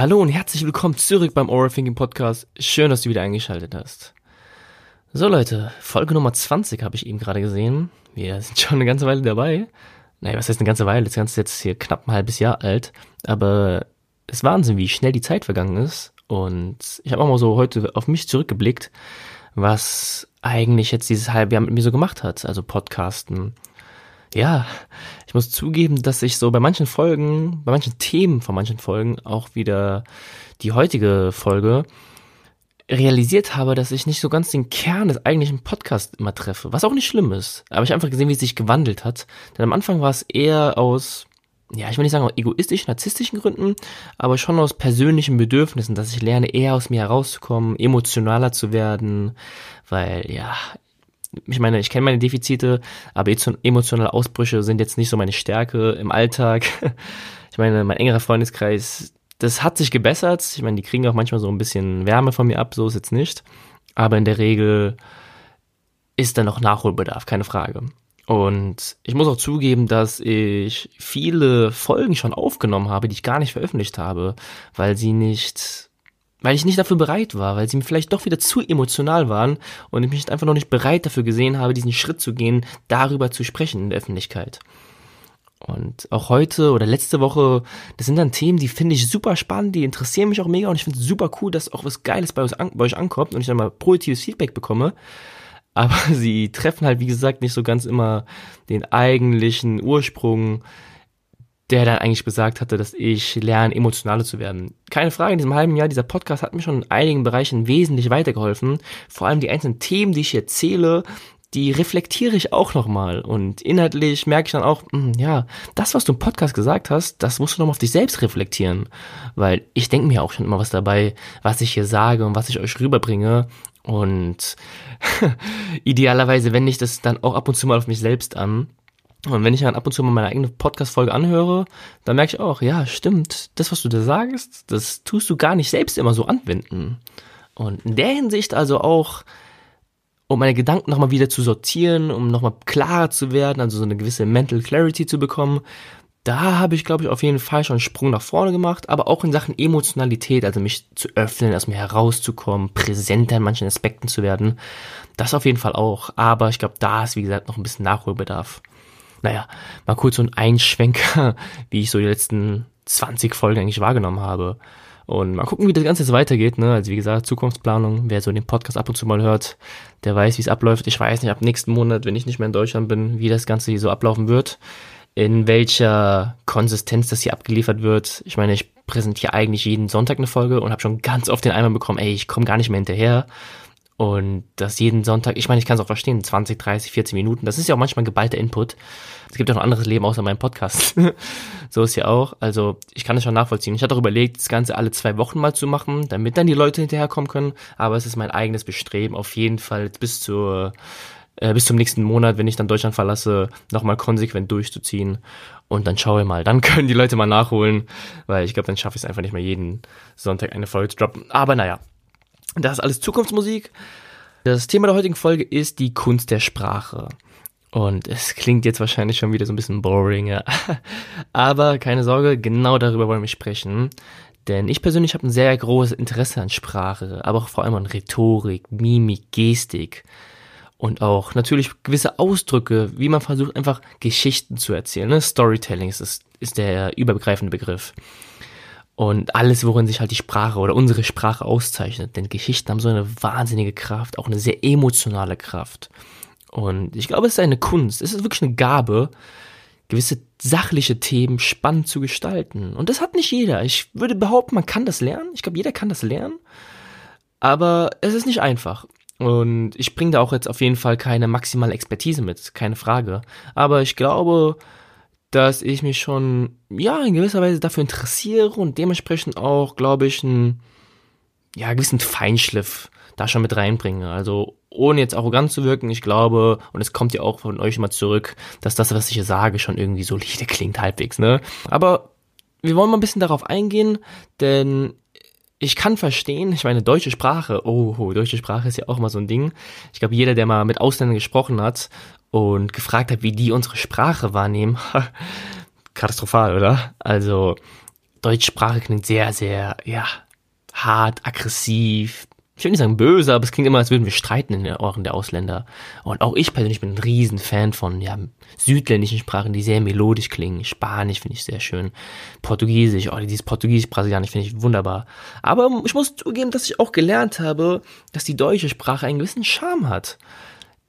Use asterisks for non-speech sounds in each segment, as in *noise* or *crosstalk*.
Hallo und herzlich willkommen zurück beim Oral Thinking Podcast. Schön, dass du wieder eingeschaltet hast. So Leute, Folge Nummer 20 habe ich eben gerade gesehen. Wir sind schon eine ganze Weile dabei. Naja, was heißt eine ganze Weile? Das Ganze ist jetzt hier knapp ein halbes Jahr alt. Aber es ist Wahnsinn, wie schnell die Zeit vergangen ist. Und ich habe auch mal so heute auf mich zurückgeblickt, was eigentlich jetzt dieses halbe Jahr mit mir so gemacht hat. Also Podcasten, ja, ich muss zugeben, dass ich so bei manchen Folgen, bei manchen Themen von manchen Folgen, auch wieder die heutige Folge, realisiert habe, dass ich nicht so ganz den Kern des eigentlichen Podcasts immer treffe. Was auch nicht schlimm ist. Aber ich habe einfach gesehen, wie es sich gewandelt hat. Denn am Anfang war es eher aus, ja, ich will nicht sagen aus egoistischen, narzisstischen Gründen, aber schon aus persönlichen Bedürfnissen, dass ich lerne, eher aus mir herauszukommen, emotionaler zu werden, weil, ja, ich meine, ich kenne meine Defizite, aber emotionale Ausbrüche sind jetzt nicht so meine Stärke im Alltag. *laughs* Ich meine, mein engerer Freundeskreis, das hat sich gebessert. Ich meine, die kriegen auch manchmal so ein bisschen Wärme von mir ab, so ist jetzt nicht. Aber in der Regel ist da noch Nachholbedarf, keine Frage. Und ich muss auch zugeben, dass ich viele Folgen schon aufgenommen habe, die ich gar nicht veröffentlicht habe, weil sie nicht weil ich nicht dafür bereit war, weil sie mir vielleicht doch wieder zu emotional waren und ich mich einfach noch nicht bereit dafür gesehen habe, diesen Schritt zu gehen, darüber zu sprechen in der Öffentlichkeit. Und auch heute oder letzte Woche, das sind dann Themen, die finde ich super spannend, die interessieren mich auch mega und ich finde es super cool, dass auch was Geiles bei, an, bei euch ankommt und ich dann mal positives Feedback bekomme. Aber *laughs* sie treffen halt, wie gesagt, nicht so ganz immer den eigentlichen Ursprung der dann eigentlich besagt hatte, dass ich lerne, emotionaler zu werden. Keine Frage, in diesem halben Jahr, dieser Podcast hat mir schon in einigen Bereichen wesentlich weitergeholfen. Vor allem die einzelnen Themen, die ich hier erzähle, die reflektiere ich auch nochmal. Und inhaltlich merke ich dann auch, mh, hm, ja, das, was du im Podcast gesagt hast, das musst du nochmal auf dich selbst reflektieren. Weil ich denke mir auch schon immer was dabei, was ich hier sage und was ich euch rüberbringe. Und *laughs* idealerweise wende ich das dann auch ab und zu mal auf mich selbst an. Und wenn ich dann ab und zu mal meine eigene Podcast-Folge anhöre, dann merke ich auch, ja, stimmt, das, was du da sagst, das tust du gar nicht selbst immer so anwenden. Und in der Hinsicht also auch, um meine Gedanken nochmal wieder zu sortieren, um nochmal klarer zu werden, also so eine gewisse Mental Clarity zu bekommen, da habe ich, glaube ich, auf jeden Fall schon einen Sprung nach vorne gemacht, aber auch in Sachen Emotionalität, also mich zu öffnen, aus mir herauszukommen, präsenter in manchen Aspekten zu werden, das auf jeden Fall auch. Aber ich glaube, da ist, wie gesagt, noch ein bisschen Nachholbedarf naja, mal kurz so ein Einschwenker, *laughs* wie ich so die letzten 20 Folgen eigentlich wahrgenommen habe. Und mal gucken, wie das Ganze jetzt weitergeht. Ne? Also wie gesagt, Zukunftsplanung. Wer so den Podcast ab und zu mal hört, der weiß, wie es abläuft. Ich weiß nicht, ab nächsten Monat, wenn ich nicht mehr in Deutschland bin, wie das Ganze hier so ablaufen wird. In welcher Konsistenz das hier abgeliefert wird. Ich meine, ich präsentiere eigentlich jeden Sonntag eine Folge und habe schon ganz oft den Eimer bekommen, ey, ich komme gar nicht mehr hinterher. Und das jeden Sonntag, ich meine, ich kann es auch verstehen, 20, 30, 40 Minuten, das ist ja auch manchmal geballter Input. Es gibt ja noch anderes Leben außer meinem Podcast. *laughs* so ist ja auch. Also ich kann es schon nachvollziehen. Ich hatte auch überlegt, das Ganze alle zwei Wochen mal zu machen, damit dann die Leute hinterherkommen können. Aber es ist mein eigenes Bestreben, auf jeden Fall bis zur äh, bis zum nächsten Monat, wenn ich dann Deutschland verlasse, nochmal konsequent durchzuziehen. Und dann schaue ich mal. Dann *laughs* können die Leute mal nachholen, weil ich glaube, dann schaffe ich es einfach nicht mehr jeden Sonntag eine Folge zu droppen. Aber naja, das ist alles Zukunftsmusik. Das Thema der heutigen Folge ist die Kunst der Sprache. Und es klingt jetzt wahrscheinlich schon wieder so ein bisschen boring, ja. *laughs* Aber keine Sorge, genau darüber wollen wir sprechen. Denn ich persönlich habe ein sehr großes Interesse an Sprache, aber auch vor allem an Rhetorik, Mimik, Gestik und auch natürlich gewisse Ausdrücke, wie man versucht, einfach Geschichten zu erzählen. Ne? Storytelling ist, ist der übergreifende Begriff und alles, worin sich halt die Sprache oder unsere Sprache auszeichnet. Denn Geschichten haben so eine wahnsinnige Kraft, auch eine sehr emotionale Kraft. Und ich glaube, es ist eine Kunst, es ist wirklich eine Gabe, gewisse sachliche Themen spannend zu gestalten. Und das hat nicht jeder. Ich würde behaupten, man kann das lernen. Ich glaube, jeder kann das lernen. Aber es ist nicht einfach. Und ich bringe da auch jetzt auf jeden Fall keine maximale Expertise mit, keine Frage. Aber ich glaube, dass ich mich schon, ja, in gewisser Weise dafür interessiere und dementsprechend auch, glaube ich, einen, ja, gewissen Feinschliff da schon mit reinbringe. Also, ohne jetzt arrogant zu wirken, ich glaube, und es kommt ja auch von euch immer zurück, dass das, was ich hier sage, schon irgendwie solide klingt, halbwegs, ne? Aber wir wollen mal ein bisschen darauf eingehen, denn ich kann verstehen, ich meine, deutsche Sprache, oh, deutsche Sprache ist ja auch immer so ein Ding. Ich glaube, jeder, der mal mit Ausländern gesprochen hat und gefragt hat, wie die unsere Sprache wahrnehmen, *laughs* katastrophal, oder? Also, Deutschsprache klingt sehr, sehr, ja, hart, aggressiv, ich will nicht sagen böse, aber es klingt immer, als würden wir streiten in den Ohren der Ausländer. Und auch ich persönlich bin ein Riesenfan von ja, südländischen Sprachen, die sehr melodisch klingen. Spanisch finde ich sehr schön. Portugiesisch, oh, dieses Portugiesisch-Brasilianisch finde ich wunderbar. Aber ich muss zugeben, dass ich auch gelernt habe, dass die deutsche Sprache einen gewissen Charme hat.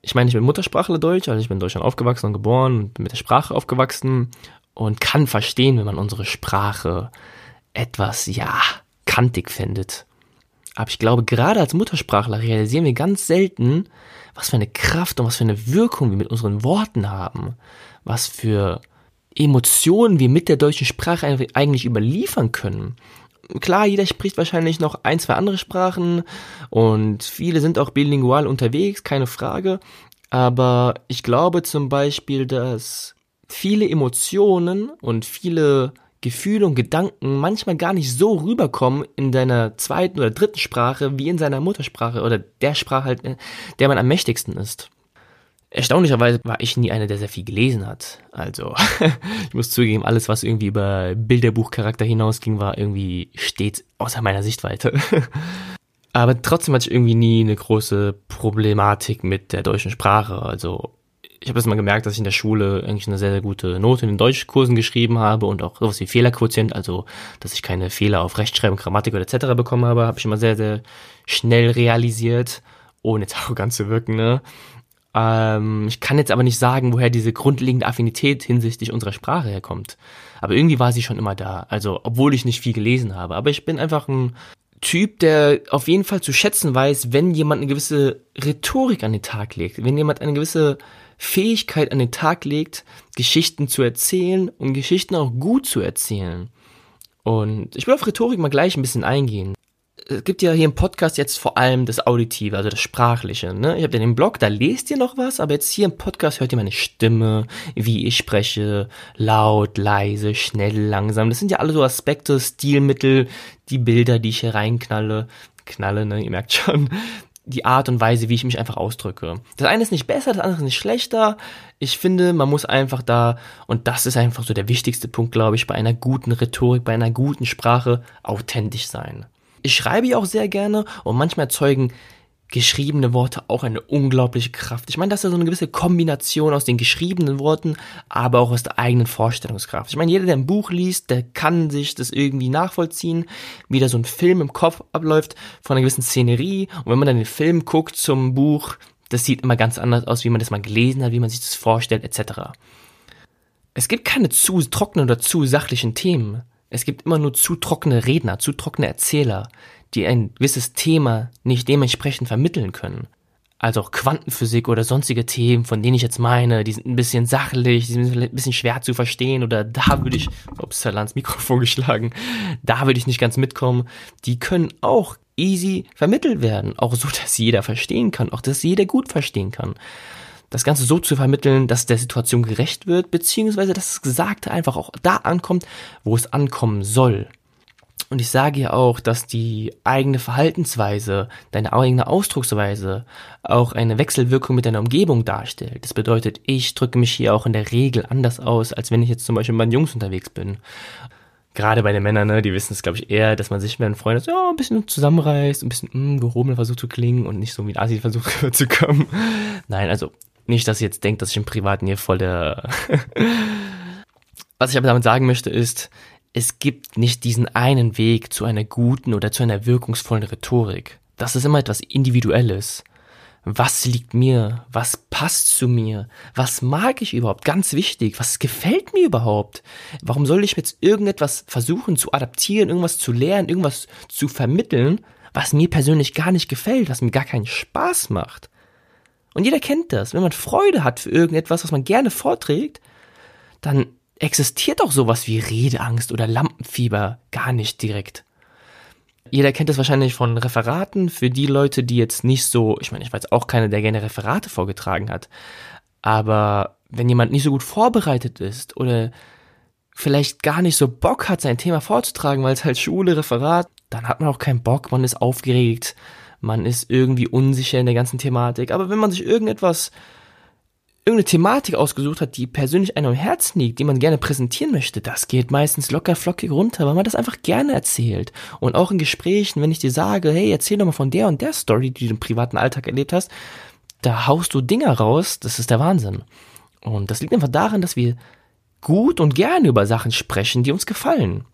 Ich meine, ich bin Muttersprachler Deutsch, also ich bin in Deutschland aufgewachsen und geboren und bin mit der Sprache aufgewachsen und kann verstehen, wenn man unsere Sprache etwas, ja, kantig findet aber ich glaube, gerade als Muttersprachler realisieren wir ganz selten, was für eine Kraft und was für eine Wirkung wir mit unseren Worten haben, was für Emotionen wir mit der deutschen Sprache eigentlich überliefern können. Klar, jeder spricht wahrscheinlich noch ein, zwei andere Sprachen und viele sind auch bilingual unterwegs, keine Frage. Aber ich glaube zum Beispiel, dass viele Emotionen und viele Gefühle und Gedanken manchmal gar nicht so rüberkommen in deiner zweiten oder dritten Sprache wie in seiner Muttersprache oder der Sprache halt, der man am mächtigsten ist. Erstaunlicherweise war ich nie einer, der sehr viel gelesen hat. Also, *laughs* ich muss zugeben, alles, was irgendwie über Bilderbuchcharakter hinausging, war irgendwie stets außer meiner Sichtweite. *laughs* Aber trotzdem hatte ich irgendwie nie eine große Problematik mit der deutschen Sprache. Also, ich habe das mal gemerkt, dass ich in der Schule eigentlich eine sehr, sehr gute Note in den Deutschkursen geschrieben habe und auch sowas wie Fehlerquotient, also dass ich keine Fehler auf Rechtschreibung, Grammatik oder etc. bekommen habe, habe ich immer sehr, sehr schnell realisiert, ohne jetzt *laughs* arrogant zu wirken. Ne? Ähm, ich kann jetzt aber nicht sagen, woher diese grundlegende Affinität hinsichtlich unserer Sprache herkommt. Aber irgendwie war sie schon immer da. Also, obwohl ich nicht viel gelesen habe. Aber ich bin einfach ein Typ, der auf jeden Fall zu schätzen weiß, wenn jemand eine gewisse Rhetorik an den Tag legt, wenn jemand eine gewisse Fähigkeit an den Tag legt, Geschichten zu erzählen und Geschichten auch gut zu erzählen. Und ich will auf Rhetorik mal gleich ein bisschen eingehen. Es gibt ja hier im Podcast jetzt vor allem das Auditive, also das Sprachliche. Ne? Ihr habt ja den Blog, da lest ihr noch was, aber jetzt hier im Podcast hört ihr meine Stimme, wie ich spreche, laut, leise, schnell, langsam. Das sind ja alle so Aspekte, Stilmittel, die Bilder, die ich hier reinknalle. Knalle, ne, ihr merkt schon, die Art und Weise, wie ich mich einfach ausdrücke. Das eine ist nicht besser, das andere ist nicht schlechter. Ich finde, man muss einfach da, und das ist einfach so der wichtigste Punkt, glaube ich, bei einer guten Rhetorik, bei einer guten Sprache, authentisch sein. Ich schreibe ja auch sehr gerne und manchmal erzeugen geschriebene Worte auch eine unglaubliche Kraft. Ich meine, das ist ja so eine gewisse Kombination aus den geschriebenen Worten, aber auch aus der eigenen Vorstellungskraft. Ich meine, jeder, der ein Buch liest, der kann sich das irgendwie nachvollziehen, wie da so ein Film im Kopf abläuft von einer gewissen Szenerie. Und wenn man dann den Film guckt zum Buch, das sieht immer ganz anders aus, wie man das mal gelesen hat, wie man sich das vorstellt, etc. Es gibt keine zu trockenen oder zu sachlichen Themen. Es gibt immer nur zu trockene Redner, zu trockene Erzähler, die ein gewisses Thema nicht dementsprechend vermitteln können. Also auch Quantenphysik oder sonstige Themen, von denen ich jetzt meine, die sind ein bisschen sachlich, die sind ein bisschen schwer zu verstehen oder da würde ich, ups, ans Mikrofon *laughs* geschlagen, da würde ich nicht ganz mitkommen. Die können auch easy vermittelt werden, auch so, dass jeder verstehen kann, auch dass jeder gut verstehen kann. Das Ganze so zu vermitteln, dass der Situation gerecht wird, beziehungsweise dass das Gesagte einfach auch da ankommt, wo es ankommen soll. Und ich sage ja auch, dass die eigene Verhaltensweise, deine eigene Ausdrucksweise auch eine Wechselwirkung mit deiner Umgebung darstellt. Das bedeutet, ich drücke mich hier auch in der Regel anders aus, als wenn ich jetzt zum Beispiel mit meinen Jungs unterwegs bin. Gerade bei den Männern, ne, die wissen es, glaube ich, eher, dass man sich mit einem Freund ja, ein bisschen zusammenreißt, ein bisschen mh, hm, gehoben versucht zu klingen und nicht so wie ein Asi versucht *laughs* zu kommen. Nein, also nicht, dass ihr jetzt denkt, dass ich im Privaten hier voll der... *laughs* Was ich aber damit sagen möchte ist, es gibt nicht diesen einen Weg zu einer guten oder zu einer wirkungsvollen Rhetorik. Das ist immer etwas Individuelles. Was liegt mir? Was passt zu mir? Was mag ich überhaupt? Ganz wichtig. Was gefällt mir überhaupt? Warum soll ich jetzt irgendetwas versuchen zu adaptieren, irgendwas zu lernen, irgendwas zu vermitteln, was mir persönlich gar nicht gefällt, was mir gar keinen Spaß macht? Und jeder kennt das. Wenn man Freude hat für irgendetwas, was man gerne vorträgt, dann existiert auch sowas wie Redeangst oder Lampenfieber gar nicht direkt. Jeder kennt das wahrscheinlich von Referaten für die Leute, die jetzt nicht so, ich meine, ich jetzt auch keiner, der gerne Referate vorgetragen hat, aber wenn jemand nicht so gut vorbereitet ist oder vielleicht gar nicht so Bock hat, sein Thema vorzutragen, weil es halt Schule, Referat, dann hat man auch keinen Bock, man ist aufgeregt, man ist irgendwie unsicher in der ganzen Thematik. Aber wenn man sich irgendetwas irgendeine Thematik ausgesucht hat, die persönlich einem am Herzen liegt, die man gerne präsentieren möchte, das geht meistens locker flockig runter, weil man das einfach gerne erzählt. Und auch in Gesprächen, wenn ich dir sage, hey, erzähl doch mal von der und der Story, die du im privaten Alltag erlebt hast, da haust du Dinger raus, das ist der Wahnsinn. Und das liegt einfach daran, dass wir gut und gerne über Sachen sprechen, die uns gefallen.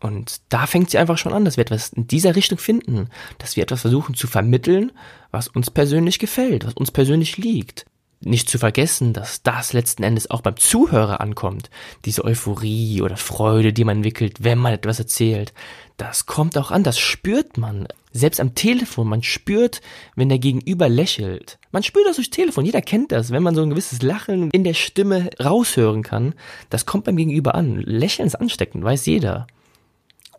Und da fängt sie einfach schon an, dass wir etwas in dieser Richtung finden, dass wir etwas versuchen zu vermitteln, was uns persönlich gefällt, was uns persönlich liegt. Nicht zu vergessen, dass das letzten Endes auch beim Zuhörer ankommt. Diese Euphorie oder Freude, die man entwickelt, wenn man etwas erzählt. Das kommt auch an, das spürt man. Selbst am Telefon, man spürt, wenn der Gegenüber lächelt. Man spürt das durchs Telefon, jeder kennt das, wenn man so ein gewisses Lachen in der Stimme raushören kann. Das kommt beim Gegenüber an. Lächeln ist ansteckend, weiß jeder.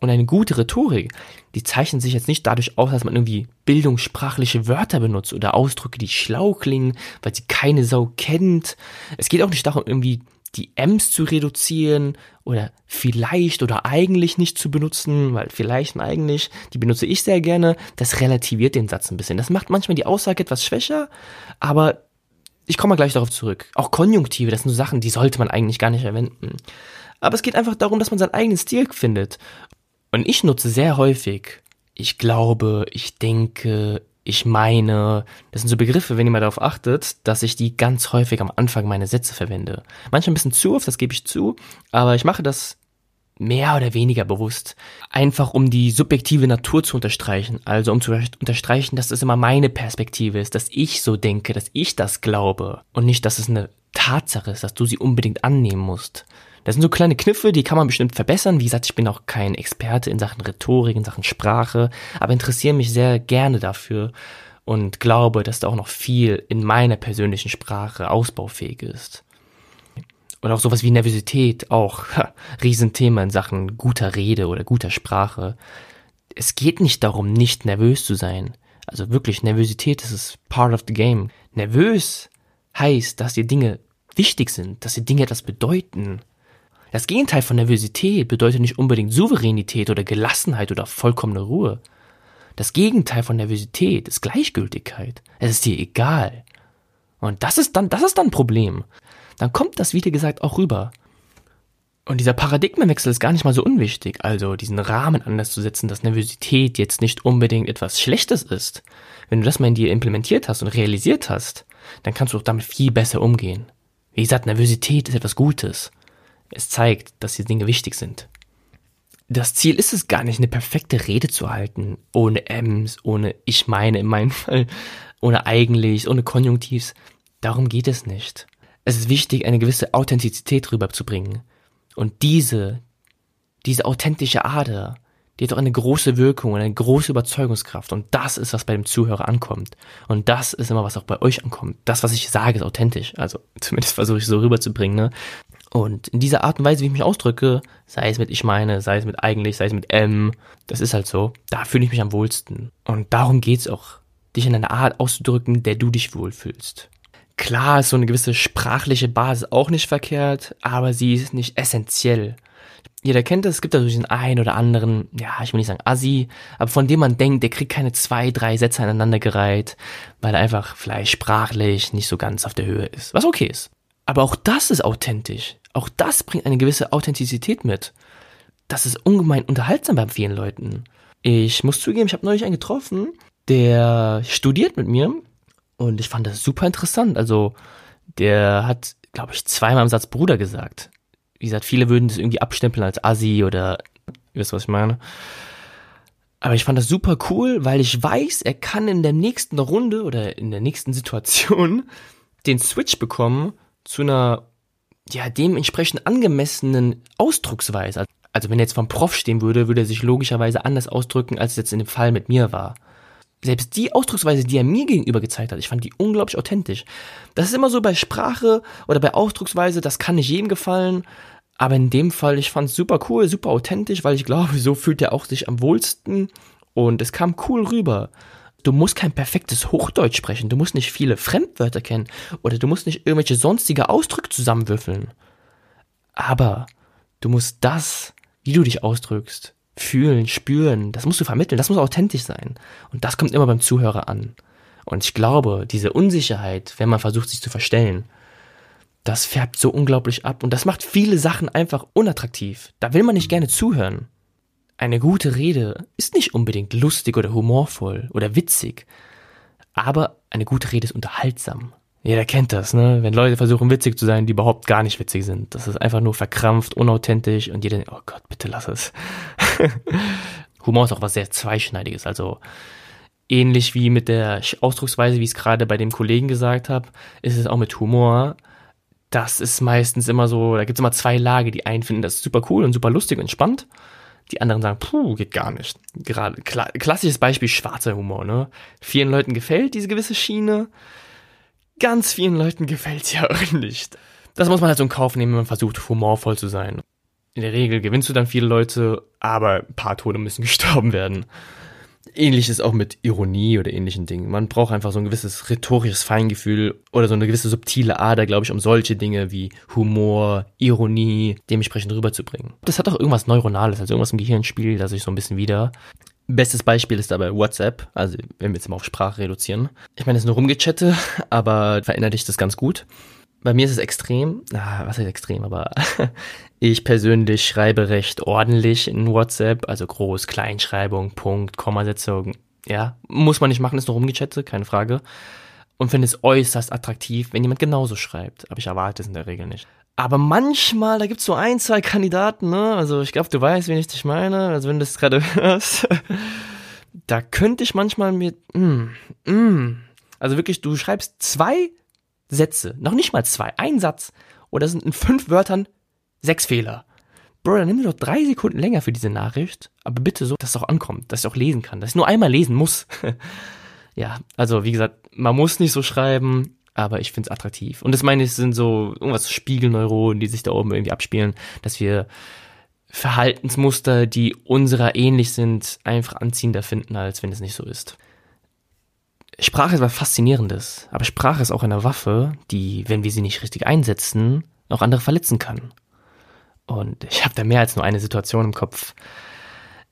Und eine gute Rhetorik, die zeichnet sich jetzt nicht dadurch aus, dass man irgendwie bildungssprachliche Wörter benutzt oder Ausdrücke, die schlau klingen, weil sie keine Sau kennt. Es geht auch nicht darum, irgendwie die M's zu reduzieren oder vielleicht oder eigentlich nicht zu benutzen, weil vielleicht und eigentlich, die benutze ich sehr gerne. Das relativiert den Satz ein bisschen. Das macht manchmal die Aussage etwas schwächer, aber ich komme mal gleich darauf zurück. Auch Konjunktive, das sind so Sachen, die sollte man eigentlich gar nicht verwenden. Aber es geht einfach darum, dass man seinen eigenen Stil findet. Und ich nutze sehr häufig, ich glaube, ich denke, ich meine, das sind so Begriffe, wenn ihr mal darauf achtet, dass ich die ganz häufig am Anfang meiner Sätze verwende. Manchmal ein bisschen zu oft, das gebe ich zu, aber ich mache das mehr oder weniger bewusst. Einfach um die subjektive Natur zu unterstreichen. Also um zu unterstreichen, dass es immer meine Perspektive ist, dass ich so denke, dass ich das glaube und nicht, dass es eine Tatsache ist, dass du sie unbedingt annehmen musst. Das sind so kleine Kniffe, die kann man bestimmt verbessern. Wie gesagt, ich bin auch kein Experte in Sachen Rhetorik, in Sachen Sprache, aber interessiere mich sehr gerne dafür und glaube, dass da auch noch viel in meiner persönlichen Sprache ausbaufähig ist. Und auch sowas wie Nervosität, auch *laughs* ha, Riesenthema in Sachen guter Rede oder guter Sprache. Es geht nicht darum, nicht nervös zu sein. Also wirklich, Nervosität das ist part of the game. Nervös heißt, dass dir Dinge wichtig sind, dass dir Dinge etwas bedeuten. Das Gegenteil von Nervosität bedeutet nicht unbedingt Souveränität oder Gelassenheit oder vollkommene Ruhe. Das Gegenteil von Nervosität ist Gleichgültigkeit. Es ist dir egal. Und das ist dann, das ist dann ein Problem. Dann kommt das, wie gesagt, auch rüber. Und dieser Paradigmenwechsel ist gar nicht mal so unwichtig. Also diesen Rahmen anders zu setzen, dass Nervosität jetzt nicht unbedingt etwas Schlechtes ist. Wenn du das mal in dir implementiert hast und realisiert hast, dann kannst du auch damit viel besser umgehen. Wie gesagt, Nervosität ist etwas Gutes. Es zeigt, dass die Dinge wichtig sind. Das Ziel ist es gar nicht, eine perfekte Rede zu halten, ohne Ms, ohne ich meine in meinem *laughs* Fall, ohne eigentlich, ohne Konjunktivs. Darum geht es nicht. Es ist wichtig, eine gewisse Authentizität rüberzubringen. Und diese, diese authentische Ader, die hat auch eine große Wirkung und eine große Überzeugungskraft. Und das ist, was bei dem Zuhörer ankommt. Und das ist immer, was auch bei euch ankommt. Das, was ich sage, ist authentisch. Also *laughs* zumindest versuche ich so rüberzubringen. Ne? Und in dieser Art und Weise, wie ich mich ausdrücke, sei es mit ich meine, sei es mit eigentlich, sei es mit M, das ist halt so, da fühle ich mich am wohlsten. Und darum geht's auch, dich in einer Art auszudrücken, der du dich wohlfühlst. Klar ist so eine gewisse sprachliche Basis auch nicht verkehrt, aber sie ist nicht essentiell. Jeder kennt es, es gibt da so diesen einen oder anderen, ja, ich will nicht sagen Assi, aber von dem man denkt, der kriegt keine zwei, drei Sätze aneinandergereiht, weil er einfach vielleicht sprachlich nicht so ganz auf der Höhe ist. Was okay ist. Aber auch das ist authentisch. Auch das bringt eine gewisse Authentizität mit. Das ist ungemein unterhaltsam bei vielen Leuten. Ich muss zugeben, ich habe neulich einen getroffen, der studiert mit mir und ich fand das super interessant. Also der hat, glaube ich, zweimal im Satz Bruder gesagt. Wie gesagt, viele würden das irgendwie abstempeln als Assi oder, ihr wisst, was ich meine. Aber ich fand das super cool, weil ich weiß, er kann in der nächsten Runde oder in der nächsten Situation *laughs* den Switch bekommen zu einer ja, dementsprechend angemessenen Ausdrucksweise. Also wenn er jetzt vom Prof stehen würde, würde er sich logischerweise anders ausdrücken, als es jetzt in dem Fall mit mir war. Selbst die Ausdrucksweise, die er mir gegenüber gezeigt hat, ich fand die unglaublich authentisch. Das ist immer so bei Sprache oder bei Ausdrucksweise, das kann nicht jedem gefallen. Aber in dem Fall, ich fand es super cool, super authentisch, weil ich glaube, so fühlt er auch sich am wohlsten. Und es kam cool rüber. Du musst kein perfektes Hochdeutsch sprechen, du musst nicht viele Fremdwörter kennen oder du musst nicht irgendwelche sonstige Ausdrücke zusammenwürfeln. Aber du musst das, wie du dich ausdrückst, fühlen, spüren, das musst du vermitteln, das muss authentisch sein. Und das kommt immer beim Zuhörer an. Und ich glaube, diese Unsicherheit, wenn man versucht, sich zu verstellen, das färbt so unglaublich ab und das macht viele Sachen einfach unattraktiv. Da will man nicht gerne zuhören. Eine gute Rede ist nicht unbedingt lustig oder humorvoll oder witzig, aber eine gute Rede ist unterhaltsam. Jeder kennt das, ne? Wenn Leute versuchen witzig zu sein, die überhaupt gar nicht witzig sind. Das ist einfach nur verkrampft, unauthentisch und jeder denkt, oh Gott, bitte lass es. *laughs* Humor ist auch was sehr zweischneidiges, also ähnlich wie mit der Ausdrucksweise, wie ich es gerade bei dem Kollegen gesagt habe, ist es auch mit Humor. Das ist meistens immer so, da gibt es immer zwei Lager. Die einen finden das super cool und super lustig und spannend. Die anderen sagen, puh, geht gar nicht. Gerade kla klassisches Beispiel schwarzer Humor, ne? Vielen Leuten gefällt diese gewisse Schiene. Ganz vielen Leuten gefällt sie ja *laughs* auch nicht. Das muss man halt so in Kauf nehmen, wenn man versucht, humorvoll zu sein. In der Regel gewinnst du dann viele Leute, aber ein paar Tode müssen *laughs* gestorben werden. Ähnliches auch mit Ironie oder ähnlichen Dingen. Man braucht einfach so ein gewisses rhetorisches Feingefühl oder so eine gewisse subtile Ader, glaube ich, um solche Dinge wie Humor, Ironie dementsprechend rüberzubringen. Das hat auch irgendwas Neuronales, also irgendwas im Gehirn spielt das sich so ein bisschen wieder. Bestes Beispiel ist dabei WhatsApp, also wenn wir jetzt mal auf Sprache reduzieren. Ich meine, es ist nur rumgechatte, *laughs* aber verinnerlicht das ganz gut. Bei mir ist es extrem, ah, was heißt extrem, aber *laughs* ich persönlich schreibe recht ordentlich in WhatsApp, also Groß-, Kleinschreibung, Punkt, Kommasetzung, ja, muss man nicht machen, ist nur rumgechattet, keine Frage. Und finde es äußerst attraktiv, wenn jemand genauso schreibt, aber ich erwarte es in der Regel nicht. Aber manchmal, da gibt's so ein, zwei Kandidaten, ne? Also ich glaube, du weißt, wen ich dich meine. Also wenn du das gerade *laughs* hörst, da könnte ich manchmal mit, mm, mm, also wirklich, du schreibst zwei Sätze, noch nicht mal zwei, ein Satz, oder sind in fünf Wörtern sechs Fehler. Bro, dann nimm dir doch drei Sekunden länger für diese Nachricht, aber bitte so, dass es auch ankommt, dass ich auch lesen kann, dass ich nur einmal lesen muss. *laughs* ja, also wie gesagt, man muss nicht so schreiben, aber ich finde es attraktiv. Und das meine ich, sind so irgendwas Spiegelneuronen, die sich da oben irgendwie abspielen, dass wir Verhaltensmuster, die unserer ähnlich sind, einfach anziehender finden, als wenn es nicht so ist. Sprache ist was Faszinierendes, aber Sprache ist auch eine Waffe, die, wenn wir sie nicht richtig einsetzen, auch andere verletzen kann. Und ich habe da mehr als nur eine Situation im Kopf.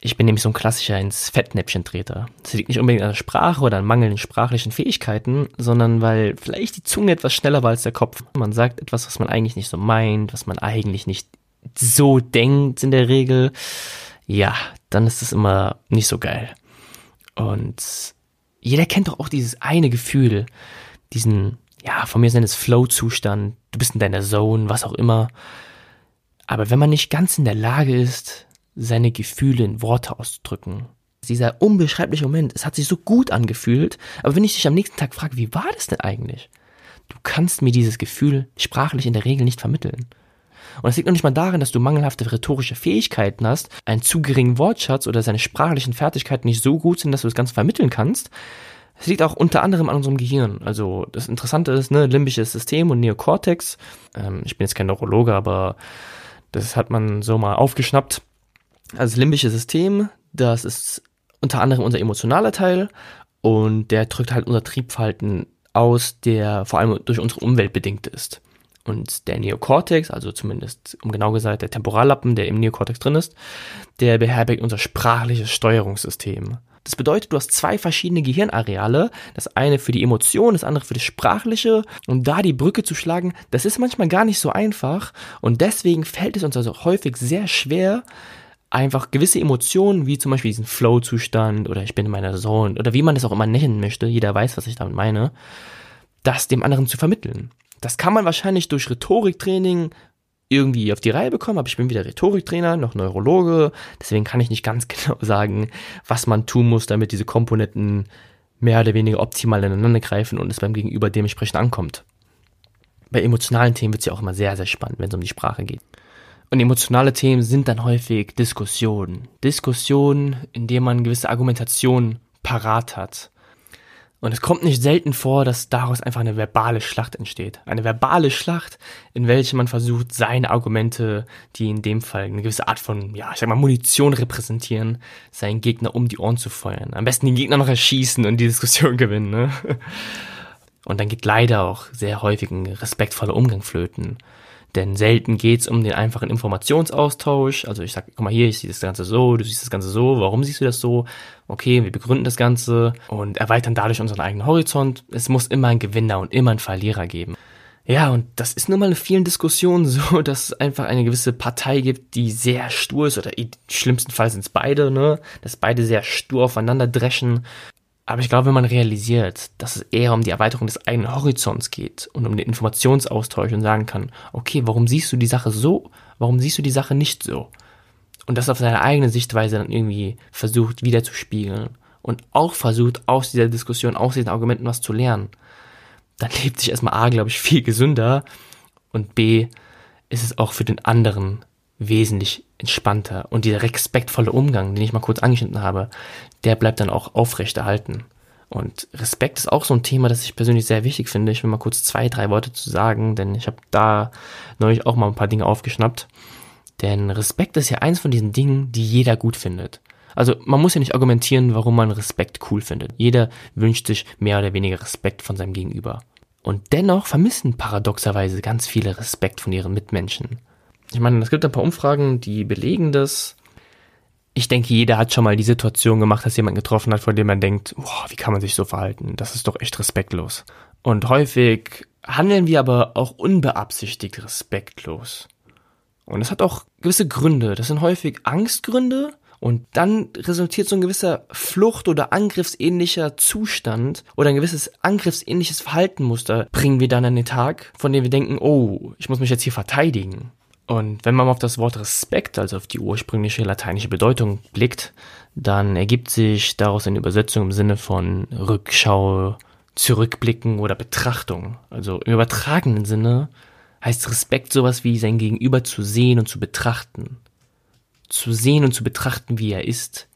Ich bin nämlich so ein klassischer ins Fettnäpfchen-Treter. Das liegt nicht unbedingt an der Sprache oder an mangelnden sprachlichen Fähigkeiten, sondern weil vielleicht die Zunge etwas schneller war als der Kopf. Man sagt etwas, was man eigentlich nicht so meint, was man eigentlich nicht so denkt in der Regel. Ja, dann ist es immer nicht so geil. Und jeder kennt doch auch dieses eine Gefühl, diesen, ja, von mir sind es Flow-Zustand, du bist in deiner Zone, was auch immer. Aber wenn man nicht ganz in der Lage ist, seine Gefühle in Worte auszudrücken. Dieser unbeschreibliche Moment, es hat sich so gut angefühlt, aber wenn ich dich am nächsten Tag frage, wie war das denn eigentlich? Du kannst mir dieses Gefühl sprachlich in der Regel nicht vermitteln. Und es liegt noch nicht mal daran, dass du mangelhafte rhetorische Fähigkeiten hast, einen zu geringen Wortschatz oder seine sprachlichen Fertigkeiten nicht so gut sind, dass du das Ganze vermitteln kannst. Es liegt auch unter anderem an unserem Gehirn. Also das Interessante ist, ne, limbisches System und Neokortex. Ähm, ich bin jetzt kein Neurologe, aber das hat man so mal aufgeschnappt. Also das limbische System, das ist unter anderem unser emotionaler Teil und der drückt halt unser Triebverhalten aus, der vor allem durch unsere Umwelt bedingt ist. Und der Neokortex, also zumindest um genau gesagt der Temporallappen, der im Neokortex drin ist, der beherbergt unser sprachliches Steuerungssystem. Das bedeutet, du hast zwei verschiedene Gehirnareale, das eine für die Emotion, das andere für das Sprachliche. Und da die Brücke zu schlagen, das ist manchmal gar nicht so einfach. Und deswegen fällt es uns also häufig sehr schwer, einfach gewisse Emotionen, wie zum Beispiel diesen Flow-Zustand oder ich bin in meiner Zone oder wie man das auch immer nennen möchte, jeder weiß, was ich damit meine, das dem anderen zu vermitteln. Das kann man wahrscheinlich durch Rhetoriktraining irgendwie auf die Reihe bekommen, aber ich bin weder Rhetoriktrainer noch Neurologe, deswegen kann ich nicht ganz *laughs* genau sagen, was man tun muss, damit diese Komponenten mehr oder weniger optimal ineinander greifen und es beim Gegenüber dementsprechend ankommt. Bei emotionalen Themen wird es ja auch immer sehr, sehr spannend, wenn es um die Sprache geht. Und emotionale Themen sind dann häufig Diskussionen. Diskussionen, in denen man gewisse Argumentationen parat hat. Und es kommt nicht selten vor, dass daraus einfach eine verbale Schlacht entsteht. Eine verbale Schlacht, in welche man versucht, seine Argumente, die in dem Fall eine gewisse Art von, ja, ich sag mal, Munition repräsentieren, seinen Gegner um die Ohren zu feuern. Am besten den Gegner noch erschießen und die Diskussion *laughs* gewinnen, ne? Und dann geht leider auch sehr häufig ein respektvoller Umgang flöten. Denn selten geht's um den einfachen Informationsaustausch. Also ich sag, guck mal hier, ich sehe das Ganze so, du siehst das Ganze so, warum siehst du das so? Okay, wir begründen das Ganze und erweitern dadurch unseren eigenen Horizont. Es muss immer einen Gewinner und immer einen Verlierer geben. Ja, und das ist nun mal in vielen Diskussionen *laughs* so, dass es einfach eine gewisse Partei gibt, die sehr stur ist, oder im schlimmsten Fall sind es beide, ne? Dass beide sehr stur aufeinander dreschen. Aber ich glaube, wenn man realisiert, dass es eher um die Erweiterung des eigenen Horizonts geht und um den Informationsaustausch und sagen kann, okay, warum siehst du die Sache so? Warum siehst du die Sache nicht so? Und das auf seine eigene Sichtweise dann irgendwie versucht wiederzuspiegeln und auch versucht, aus dieser Diskussion, aus diesen Argumenten was zu lernen dann lebt sich erstmal A, glaube ich, viel gesünder und B, ist es auch für den anderen wesentlich entspannter. Und dieser respektvolle Umgang, den ich mal kurz angeschnitten habe, der bleibt dann auch aufrechterhalten. Und Respekt ist auch so ein Thema, das ich persönlich sehr wichtig finde. Ich will mal kurz zwei, drei Worte zu sagen, denn ich habe da neulich auch mal ein paar Dinge aufgeschnappt. Denn Respekt ist ja eins von diesen Dingen, die jeder gut findet. Also man muss ja nicht argumentieren, warum man Respekt cool findet. Jeder wünscht sich mehr oder weniger Respekt von seinem Gegenüber. Und dennoch vermissen paradoxerweise ganz viele Respekt von ihren Mitmenschen. Ich meine, es gibt ein paar Umfragen, die belegen das. Ich denke, jeder hat schon mal die Situation gemacht, dass jemand getroffen hat, von dem man denkt, boah, wie kann man sich so verhalten? Das ist doch echt respektlos. Und häufig handeln wir aber auch unbeabsichtigt respektlos. Und es hat auch gewisse Gründe. Das sind häufig Angstgründe und dann resultiert so ein gewisser Flucht- oder angriffsähnlicher Zustand oder ein gewisses angriffsähnliches Verhaltenmuster bringen wir dann an den Tag, von dem wir denken, oh, ich muss mich jetzt hier verteidigen. Und wenn man auf das Wort Respekt, also auf die ursprüngliche lateinische Bedeutung blickt, dann ergibt sich daraus eine Übersetzung im Sinne von Rückschau, Zurückblicken oder Betrachtung. Also im übertragenen Sinne heißt Respekt sowas wie sein Gegenüber zu sehen und zu betrachten zu sehen und zu betrachten, wie er ist.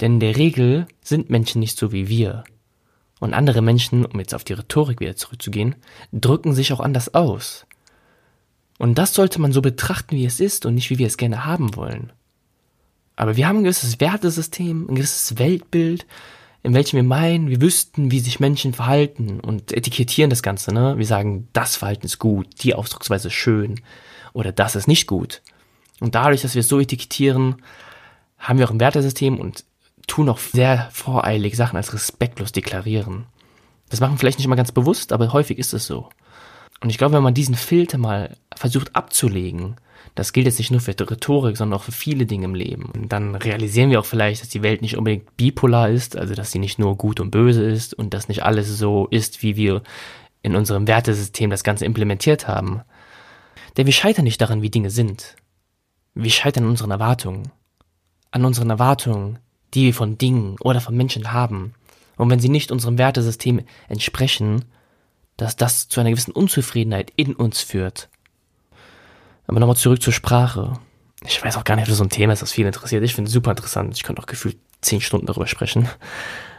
Denn in der Regel sind Menschen nicht so wie wir. Und andere Menschen, um jetzt auf die Rhetorik wieder zurückzugehen, drücken sich auch anders aus. Und das sollte man so betrachten, wie es ist und nicht, wie wir es gerne haben wollen. Aber wir haben ein gewisses Wertesystem, ein gewisses Weltbild, in welchem wir meinen, wir wüssten, wie sich Menschen verhalten und etikettieren das Ganze, ne? Wir sagen, das Verhalten ist gut, die Ausdrucksweise ist schön oder das ist nicht gut. Und dadurch, dass wir es so etikettieren, haben wir auch ein Wertesystem und tun auch sehr voreilig Sachen als respektlos deklarieren. Das machen wir vielleicht nicht immer ganz bewusst, aber häufig ist es so. Und ich glaube, wenn man diesen Filter mal versucht abzulegen, das gilt jetzt nicht nur für Rhetorik, sondern auch für viele Dinge im Leben. Und dann realisieren wir auch vielleicht, dass die Welt nicht unbedingt bipolar ist, also dass sie nicht nur gut und böse ist und dass nicht alles so ist, wie wir in unserem Wertesystem das Ganze implementiert haben. Denn wir scheitern nicht daran, wie Dinge sind. Wir scheitern an unseren Erwartungen. An unseren Erwartungen, die wir von Dingen oder von Menschen haben. Und wenn sie nicht unserem Wertesystem entsprechen, dass das zu einer gewissen Unzufriedenheit in uns führt. Aber nochmal zurück zur Sprache. Ich weiß auch gar nicht, ob das so ein Thema ist, das viel interessiert. Ich finde es super interessant. Ich könnte auch gefühlt zehn Stunden darüber sprechen.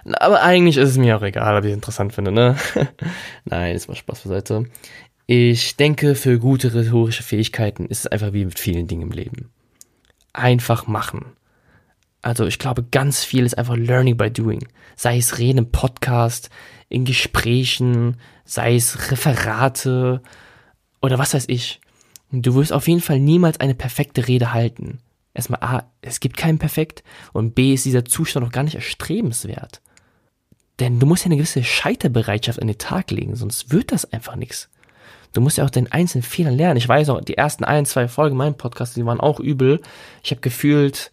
Aber eigentlich ist es mir auch egal, ob ich es interessant finde, ne? *laughs* Nein, ist mal Spaß beiseite. Ich denke, für gute rhetorische Fähigkeiten ist es einfach wie mit vielen Dingen im Leben. Einfach machen. Also ich glaube, ganz viel ist einfach Learning by Doing. Sei es Reden im Podcast, in Gesprächen, sei es Referate oder was weiß ich. Du wirst auf jeden Fall niemals eine perfekte Rede halten. Erstmal A, es gibt keinen perfekt und B ist dieser Zustand auch gar nicht erstrebenswert. Denn du musst ja eine gewisse Scheiterbereitschaft an den Tag legen, sonst wird das einfach nichts. Du musst ja auch den einzelnen Fehlern lernen. Ich weiß auch, die ersten ein, zwei Folgen meinem Podcast, die waren auch übel. Ich habe gefühlt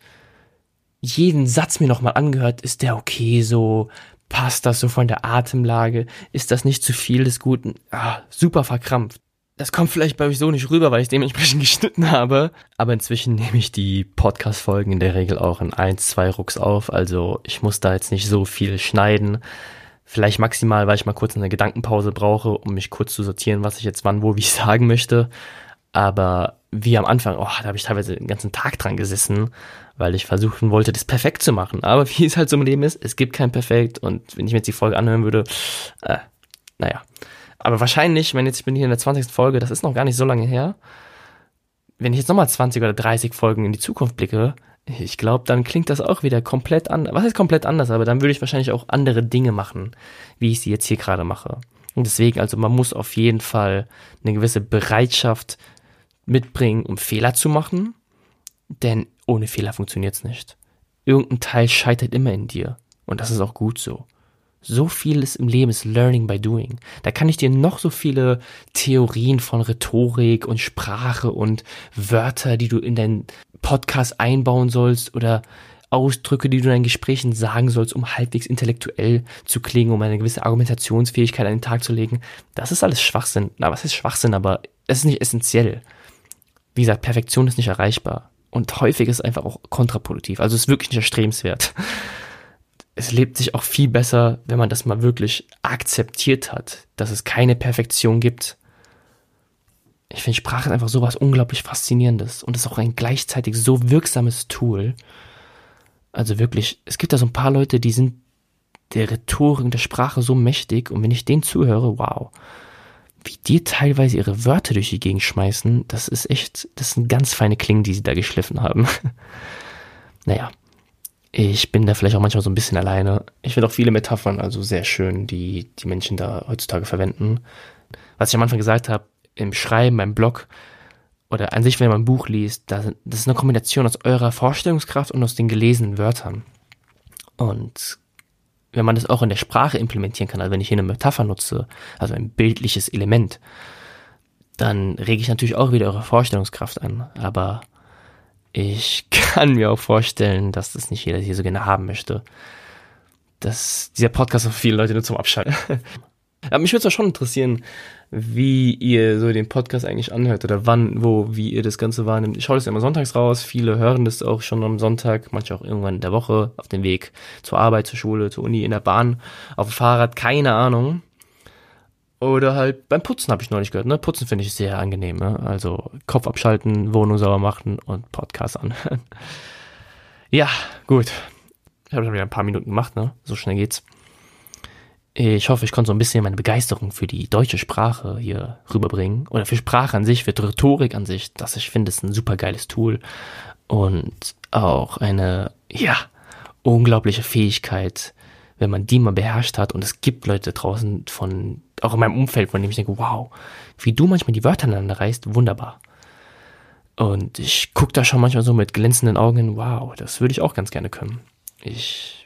jeden Satz mir nochmal angehört. Ist der okay so? Passt das so von der Atemlage? Ist das nicht zu viel des Guten? Ah, super verkrampft. Das kommt vielleicht bei euch so nicht rüber, weil ich dementsprechend *laughs* geschnitten habe. Aber inzwischen nehme ich die Podcast-Folgen in der Regel auch in ein, zwei Rucks auf. Also ich muss da jetzt nicht so viel schneiden. Vielleicht maximal, weil ich mal kurz eine Gedankenpause brauche, um mich kurz zu sortieren, was ich jetzt wann, wo, wie ich sagen möchte. Aber wie am Anfang, oh, da habe ich teilweise den ganzen Tag dran gesessen, weil ich versuchen wollte, das perfekt zu machen. Aber *laughs* wie es halt so im Leben ist, es gibt kein Perfekt. Und wenn ich mir jetzt die Folge anhören würde, äh, naja. Aber wahrscheinlich, ich meine, jetzt bin ich in der 20. Folge, das ist noch gar nicht so lange her. Wenn ich jetzt nochmal 20 oder 30 Folgen in die Zukunft blicke, ich glaube, dann klingt das auch wieder komplett anders. Was ist komplett anders? Aber dann würde ich wahrscheinlich auch andere Dinge machen, wie ich sie jetzt hier gerade mache. Und deswegen, also man muss auf jeden Fall eine gewisse Bereitschaft mitbringen, um Fehler zu machen, denn ohne Fehler funktioniert es nicht. Irgendein Teil scheitert immer in dir und das ist auch gut so. So vieles im Leben ist Learning by Doing. Da kann ich dir noch so viele Theorien von Rhetorik und Sprache und Wörter, die du in deinen Podcast einbauen sollst oder Ausdrücke, die du in deinen Gesprächen sagen sollst, um halbwegs intellektuell zu klingen, um eine gewisse Argumentationsfähigkeit an den Tag zu legen. Das ist alles Schwachsinn. Na, was ist Schwachsinn, aber es ist nicht essentiell. Wie gesagt, Perfektion ist nicht erreichbar. Und häufig ist es einfach auch kontraproduktiv. Also es ist wirklich nicht erstrebenswert es lebt sich auch viel besser, wenn man das mal wirklich akzeptiert hat, dass es keine Perfektion gibt. Ich finde Sprache ist einfach sowas unglaublich Faszinierendes und ist auch ein gleichzeitig so wirksames Tool. Also wirklich, es gibt da so ein paar Leute, die sind der Rhetorik der Sprache so mächtig und wenn ich denen zuhöre, wow, wie die teilweise ihre Wörter durch die Gegend schmeißen, das ist echt, das sind ganz feine Klingen, die sie da geschliffen haben. *laughs* naja, ich bin da vielleicht auch manchmal so ein bisschen alleine. Ich finde auch viele Metaphern also sehr schön, die die Menschen da heutzutage verwenden. Was ich am Anfang gesagt habe, im Schreiben, beim Blog oder an sich, wenn man ein Buch liest, das ist eine Kombination aus eurer Vorstellungskraft und aus den gelesenen Wörtern. Und wenn man das auch in der Sprache implementieren kann, also wenn ich hier eine Metapher nutze, also ein bildliches Element, dann rege ich natürlich auch wieder eure Vorstellungskraft an. Aber ich *laughs* kann mir auch vorstellen, dass das nicht jeder hier so gerne haben möchte. Dass dieser Podcast für viele Leute nur zum Abschalten. *laughs* Aber mich würde es schon interessieren, wie ihr so den Podcast eigentlich anhört oder wann, wo, wie ihr das Ganze wahrnimmt. Ich schaue das ja immer sonntags raus. Viele hören das auch schon am Sonntag, manche auch irgendwann in der Woche auf dem Weg zur Arbeit, zur Schule, zur Uni, in der Bahn, auf dem Fahrrad, keine Ahnung. Oder halt beim Putzen habe ich neulich gehört. Ne? Putzen finde ich sehr angenehm. Ne? Also Kopf abschalten, Wohnung sauber machen und Podcast anhören. *laughs* ja, gut. Ich habe schon wieder ein paar Minuten gemacht, ne? So schnell geht's. Ich hoffe, ich konnte so ein bisschen meine Begeisterung für die deutsche Sprache hier rüberbringen. Oder für Sprache an sich, für Rhetorik an sich. Das ich finde, ist ein super geiles Tool. Und auch eine, ja, unglaubliche Fähigkeit, wenn man die mal beherrscht hat. Und es gibt Leute draußen von auch in meinem Umfeld, von dem ich denke, wow, wie du manchmal die Wörter aneinander reißt, wunderbar. Und ich gucke da schon manchmal so mit glänzenden Augen, wow, das würde ich auch ganz gerne können. Ich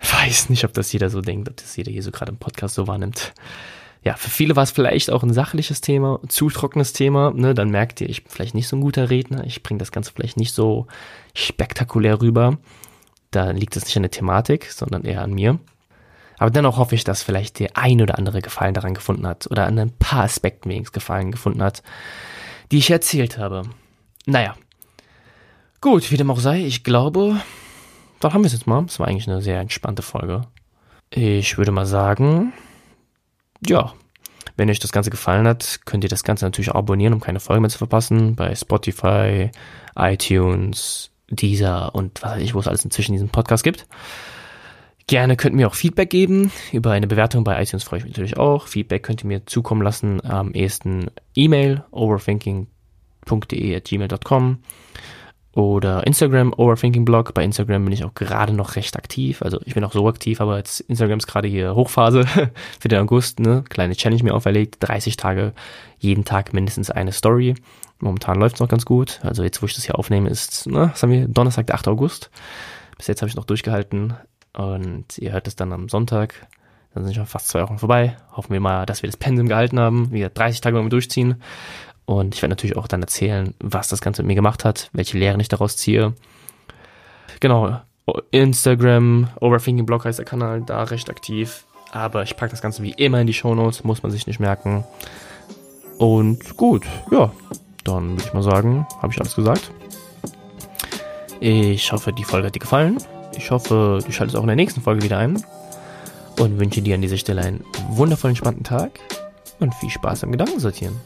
weiß nicht, ob das jeder so denkt, ob das jeder hier so gerade im Podcast so wahrnimmt. Ja, für viele war es vielleicht auch ein sachliches Thema, zu trockenes Thema, ne, dann merkt ihr, ich bin vielleicht nicht so ein guter Redner, ich bringe das Ganze vielleicht nicht so spektakulär rüber. Da liegt es nicht an der Thematik, sondern eher an mir. Aber dennoch hoffe ich, dass vielleicht der ein oder andere Gefallen daran gefunden hat oder an ein paar Aspekten wenigstens Gefallen gefunden hat, die ich erzählt habe. Naja. Gut, wie dem auch sei, ich glaube, da haben wir es jetzt mal. Es war eigentlich eine sehr entspannte Folge. Ich würde mal sagen, ja, wenn euch das Ganze gefallen hat, könnt ihr das Ganze natürlich abonnieren, um keine Folge mehr zu verpassen. Bei Spotify, iTunes, Deezer und was weiß ich, wo es alles inzwischen diesen Podcast gibt. Gerne könnt ihr mir auch Feedback geben. Über eine Bewertung bei iTunes freue ich mich natürlich auch. Feedback könnt ihr mir zukommen lassen am ehesten E-Mail overthinking.de at gmail.com oder Instagram overthinkingblog. Bei Instagram bin ich auch gerade noch recht aktiv. Also ich bin auch so aktiv, aber jetzt Instagram ist gerade hier Hochphase *laughs* für den August. Ne? Kleine Challenge mir auferlegt. 30 Tage, jeden Tag mindestens eine Story. Momentan läuft es noch ganz gut. Also jetzt, wo ich das hier aufnehme, ist, ne, was haben wir, Donnerstag, der 8. August. Bis jetzt habe ich noch durchgehalten. Und ihr hört es dann am Sonntag. Dann sind schon fast zwei Wochen vorbei. Hoffen wir mal, dass wir das Pensum gehalten haben. Wir 30 Tage wollen wir durchziehen. Und ich werde natürlich auch dann erzählen, was das Ganze mit mir gemacht hat, welche Lehren ich daraus ziehe. Genau, Instagram, Overthinking Blog heißt der Kanal, da recht aktiv. Aber ich packe das Ganze wie immer in die Shownotes, muss man sich nicht merken. Und gut, ja, dann würde ich mal sagen, habe ich alles gesagt. Ich hoffe, die Folge hat dir gefallen. Ich hoffe, du schaltest auch in der nächsten Folge wieder ein und wünsche dir an dieser Stelle einen wundervollen, entspannten Tag und viel Spaß am Gedankensortieren.